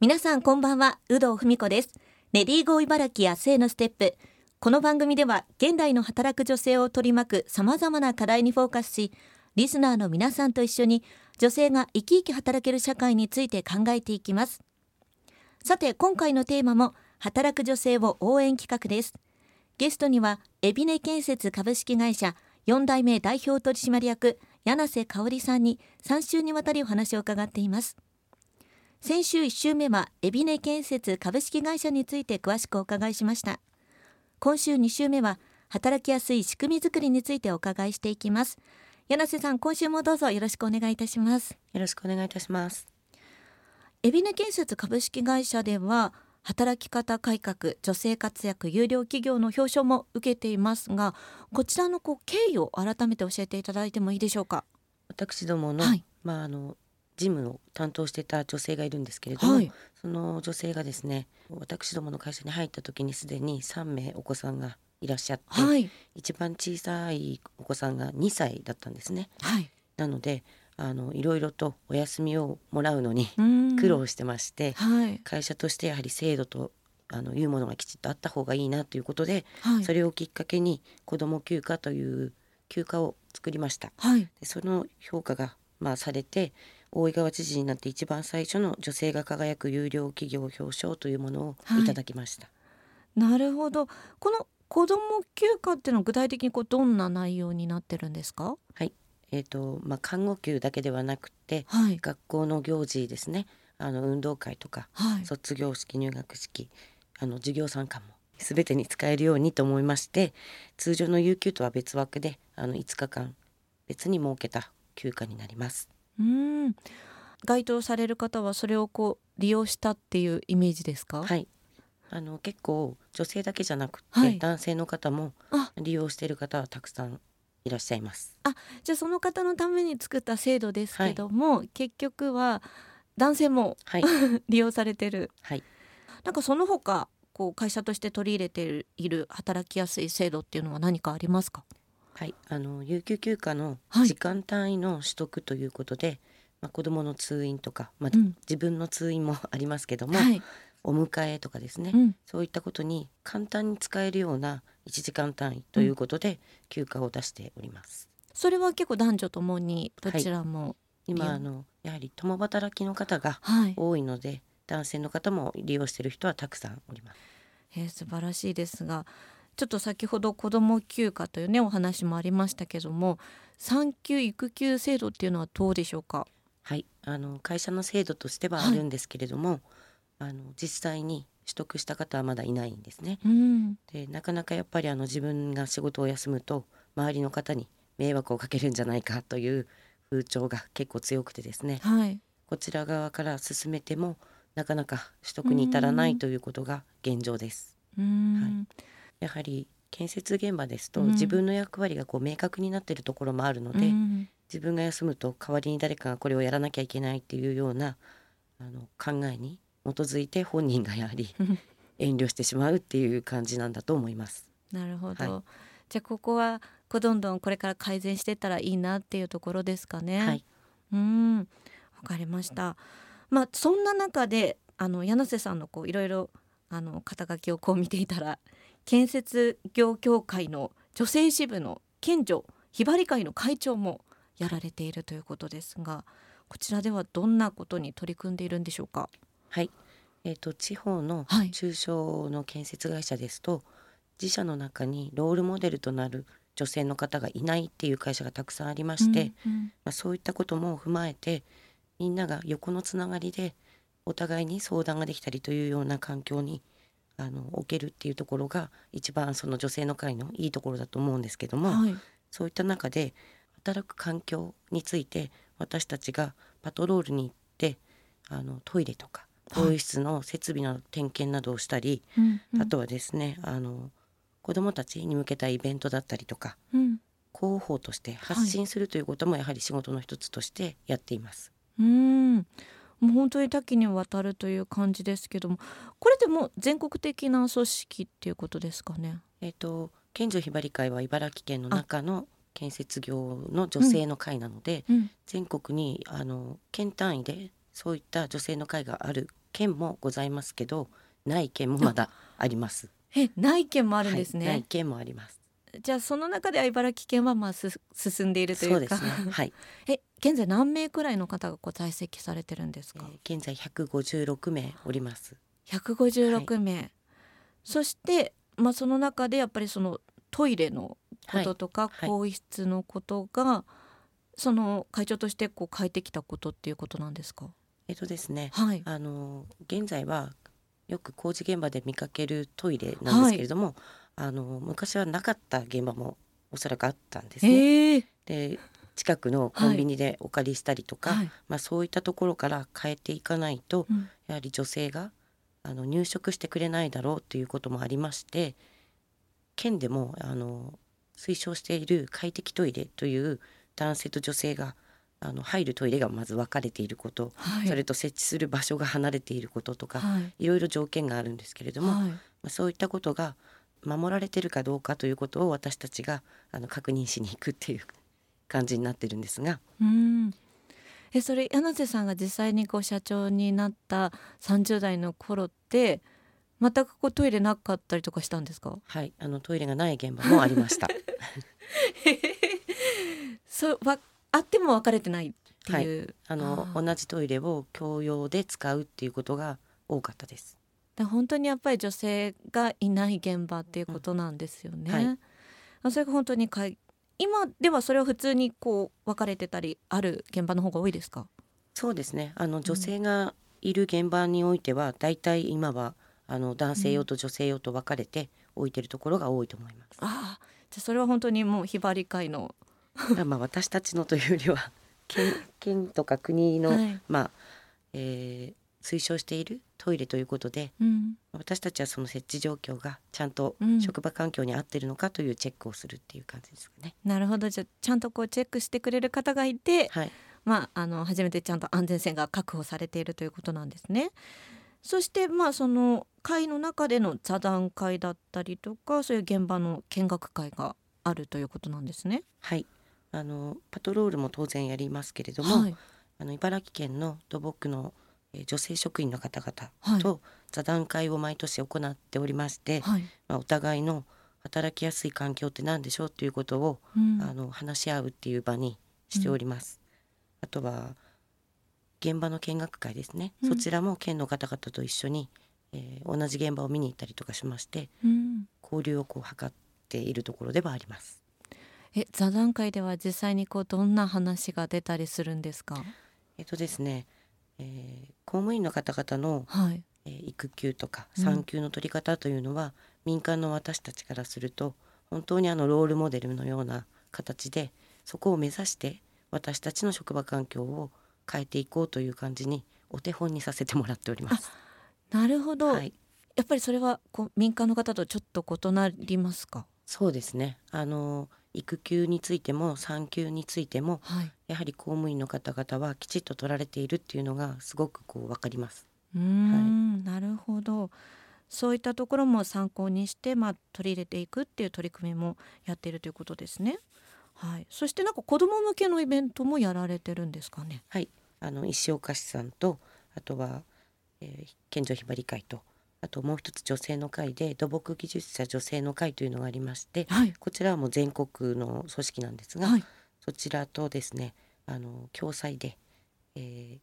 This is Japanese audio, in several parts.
皆さんこんばんは有働文子です。レディーゴー茨城明日へのステップ。この番組では現代の働く女性を取り巻く様々な課題にフォーカスしリスナーの皆さんと一緒に女性が生き生き働ける社会について考えていきます。さて今回のテーマも働く女性を応援企画です。ゲストにはエビネ建設株式会社4代目代表取締役柳瀬香織さんに3週にわたりお話を伺っています。先週1週目はエビネ建設株式会社について詳しくお伺いしました。今週2週目は働きやすい仕組みづくりについてお伺いしていきます。柳瀬さん今週もどうぞよろしくお願いいたします。よろしくお願いいたします。エビネ建設株式会社では働き方改革女性活躍有料企業の表彰も受けていますがこちらのこう経緯を改めて教えていただいてもいいでしょうか？私どもの、はい。まああの事務を担当してた女性がいるんですけれども、はい。その女性がですね私どもの会社に入った時にすでに3名お子さんがいらっしゃって、はい。一番小さいお子さんが2歳だったんですね。はい。なのであのいろいろとお休みをもらうのにうん。苦労してまして、はい。会社としてやはり制度とあのいうものがきちっとあった方がいいなということで、はい。それをきっかけに子ども休暇という休暇を作りました。はい。でその評価がまあされて大井川知事になって一番最初の女性が輝く有料企業表彰というものをいただきました、なるほど。この子ども休暇っていうのは具体的にこうどんな内容になってるんですか？はい。えーとまあ、看護休だけではなくてはい。学校の行事ですね。あの運動会とかはい。卒業式入学式あの授業参観も全てに使えるようにと思いまして通常の有給とは別枠であの5日間別に設けた休暇になります。うん。該当される方はそれをこう利用したっていうイメージですか？はい。あの結構女性だけじゃなくて、はい。男性の方もあ。利用している方はたくさんいらっしゃいます。じゃあその方のために作った制度ですけども、結局は男性もはい。利用されてる。はい。なんかその他こう会社として取り入れている働きやすい制度っていうのは何かありますか？はい、あの有給休暇のはい。時間単位の取得ということで、まあ、子どもの通院とか、まあうん。自分の通院もありますけども、はい、お迎えとかですね、うん、そういったことに簡単に使えるような1時間単位ということで休暇を出しております。それは結構男女ともにどちらも利用今あのやはり共働きの方がはい、多いので男性の方も利用している人はたくさんおります。えー素晴らしいですがちょっと先ほど子ども休暇というねお話もありましたけども産休育休制度っていうのはどうでしょうか？はい、あの会社の制度としてはあるんですけれども、あの実際に取得した方はまだいないんですね。うん。でなかなかやっぱりあの自分が仕事を休むと周りの方に迷惑をかけるんじゃないかという風潮が結構強くてですね。はい。こちら側から進めてもなかなか取得に至らないということが現状です。うん、やはり建設現場ですとうん。自分の役割がこう明確になっているところもあるので、うん。自分が休むと代わりに誰かがこれをやらなきゃいけないっていうようなあの考えに基づいて本人がやはり遠慮してしまうっていう感じなんだと思います。なるほど、はじゃあここはこうどんどんこれから改善していったらいいなっていうところですかね。はい、うん。わかりました。まあそんな中であの柳瀬さんのこういろいろあの肩書きをこう見ていたら建設業協会の女性支部の県女ひばり会の会長もやられているということですがこちらではどんなことに取り組んでいるんでしょうか？はい。えー、と地方のはい。中小の建設会社ですと、自社の中にロールモデルとなる女性の方がいないっていう会社がたくさんありまして、うんうん。まあ、そういったことも踏まえてみんなが横のつながりでお互いに相談ができたりというような環境にあの置けるっていうところが一番その女性の会のいいところだと思うんですけども、はい。そういった中で働く環境について私たちがパトロールに行ってあのトイレとかはい。更衣室の設備の点検などをしたり、うんうん。あとはですねあの子どもたちに向けたイベントだったりとかうん。広報として発信するということもやはり仕事の一つとしてやっています。うんもう本当に多岐にわたるという感じですけどもこれでも全国的な組織っていうことですかね。えっ、と県女ひばり会は茨城県の中の建設業の女性の会なので、うん全国にあの県単位でそういった女性の会がある県もございますけどない県もまだあります。えない県もあるんですね、はい、ない県もあります。じゃあその中では茨城県はまあす進んでいるというか。そうですね。はい。え現在何名くらいの方がこう在籍されてるんですえか、ー現在156名おります。156名、そして、まあ、その中でやっぱりそのトイレのこととか、はい。更衣室のことがその会長としてこう変えてきたことっていうことなんですか？えっとですね。はい。あの現在はよく工事現場で見かけるトイレなんですけれども、あの昔はなかった現場もおそらくあったんですね。ええ。で近くのコンビニでお借りしたりとか、はい。まあ、そういったところから変えていかないとうん。やはり女性があの入植してくれないだろうということもありまして県でもあの推奨している快適トイレという男性と女性があの入るトイレがまず分かれていること、はい。それと設置する場所が離れていることとか、はい。いろいろ条件があるんですけれども、まはい。あ、そういったことが守られてるかどうかということを私たちがあの確認しに行くっていう感じになってるんですが。うん。えそれ柳瀬さんが実際にこう社長になった30代の頃って全くこうトイレなかったりとかしたんですか？はい。あのトイレがない現場もありました。そうわあっても分かれてないっていう、あのあー。同じトイレを共用で使うっていうことが多かったです。だから本当にやっぱり女性がいない現場っていうことなんですよね。うんはいあそれが本当にかい今ではそれは普通にこう分かれてたりある現場の方が多いですか？そうですねあの女性がいる現場においては、だいたい今はあの男性用と女性用と分かれて置いてるところが多いと思います。ああ、じゃあそれは本当にもうひばり会の。まあ私たちのというよりは県県とか国の、はいまあ、えー推奨しているトイレということでうん、私たちはその設置状況がちゃんとうん職場環境に合ってるのかというチェックをするっていう感じですかね。なるほどじゃあちゃんとこうチェックしてくれる方がいて、はい、まああの初めてちゃんと安全性が確保されているということなんですね。そしてまあその会の中での座談会だったりとかそういう現場の見学会があるということなんですね。はい、あのパトロールも当然やりますけれども、はい、あの茨城県の土木の、えー女性職員の方はい。々と座談会を毎年行っておりまして、はい、まあ、お互いの働きやすい環境って何でしょうということを、うん。あの話し合うっていう場にしております。あとは現場の見学会ですね、うん。そちらも県の方々と一緒に、えー同じ現場を見に行ったりとかしましてうん。交流をこう図っているところではあります。え座談会では実際にこうどんな話が出たりするんですか？えっとですね、えー公務員の方々のはい、えー育休とかうん産休の取り方というのは、民間の私たちからすると本当にあのロールモデルのような形でそこを目指して私たちの職場環境を変えていこうという感じにお手本にさせてもらっております。なるほど、はい、やっぱりそれはこう民間の方とちょっと異なりますか？そうですね。あの育休についても産休についてもはい、やはり公務員の方々はきちっと取られているっていうのがすごくこうわかります。うーん、なるほど。そういったところも参考にして、まあ、取り入れていくっていう取り組みもやっているということですね。はい、そしてなんか子ども向けのイベントもやられてるんですかね？はい、あの石岡市さんとあとは、えー、県女ひばり会とあともう一つ女性の会で土木技術者女性の会というのがありましてはい、こちらはもう全国の組織なんですが、はい、そちらとですねあの共催で、えー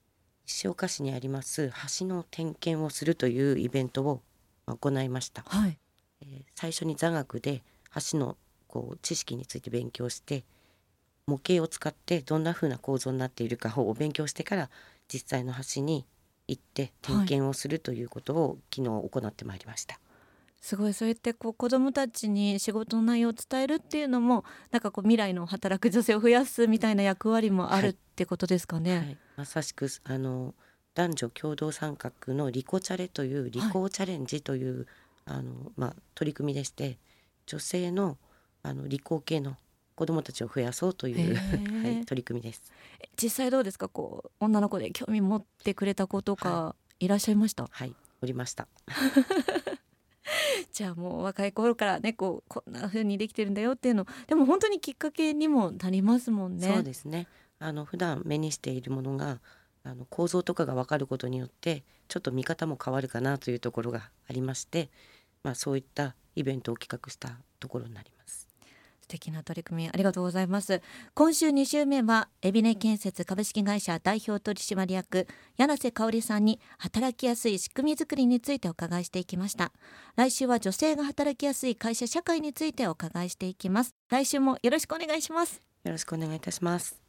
石岡市にあります橋の点検をするというイベントをまあ行いました。はい、えー最初に座学で橋のこう知識について勉強して模型を使ってどんな風な構造になっているかを勉強してから実際の橋に行って点検をするということを昨日行ってまいりました。すごい。そうやってこう子どもたちに仕事の内容を伝えるっていうのもなんかこう未来の働く女性を増やすみたいな役割もあるはい。ってことですかね。はい、まさしくあの男女共同参画のリコチャレというリコーチャレンジという、あのまあ、取り組みでして女性のあの理工系の子どもたちを増やそうという、はい、取り組みです。実際どうですか？こう女の子で興味持ってくれた子とかいらっしゃいました、はい、おりました。じゃあもう若い頃からねこうこんな風にできてるんだよっていうのでも本当にきっかけにもなりますもんね。そうですね。あの普段目にしているものがあの構造とかが分かることによってちょっと見方も変わるかなというところがありまして、まあ、そういったイベントを企画したところになります。素敵な取り組みありがとうございます。今週2週目は海老根建設株式会社代表取締役柳瀬香織さんに働きやすい仕組みづくりについてお伺いしていきました。来週は女性が働きやすい会社社会についてお伺いしていきます。来週もよろしくお願いします。よろしくお願いいたします。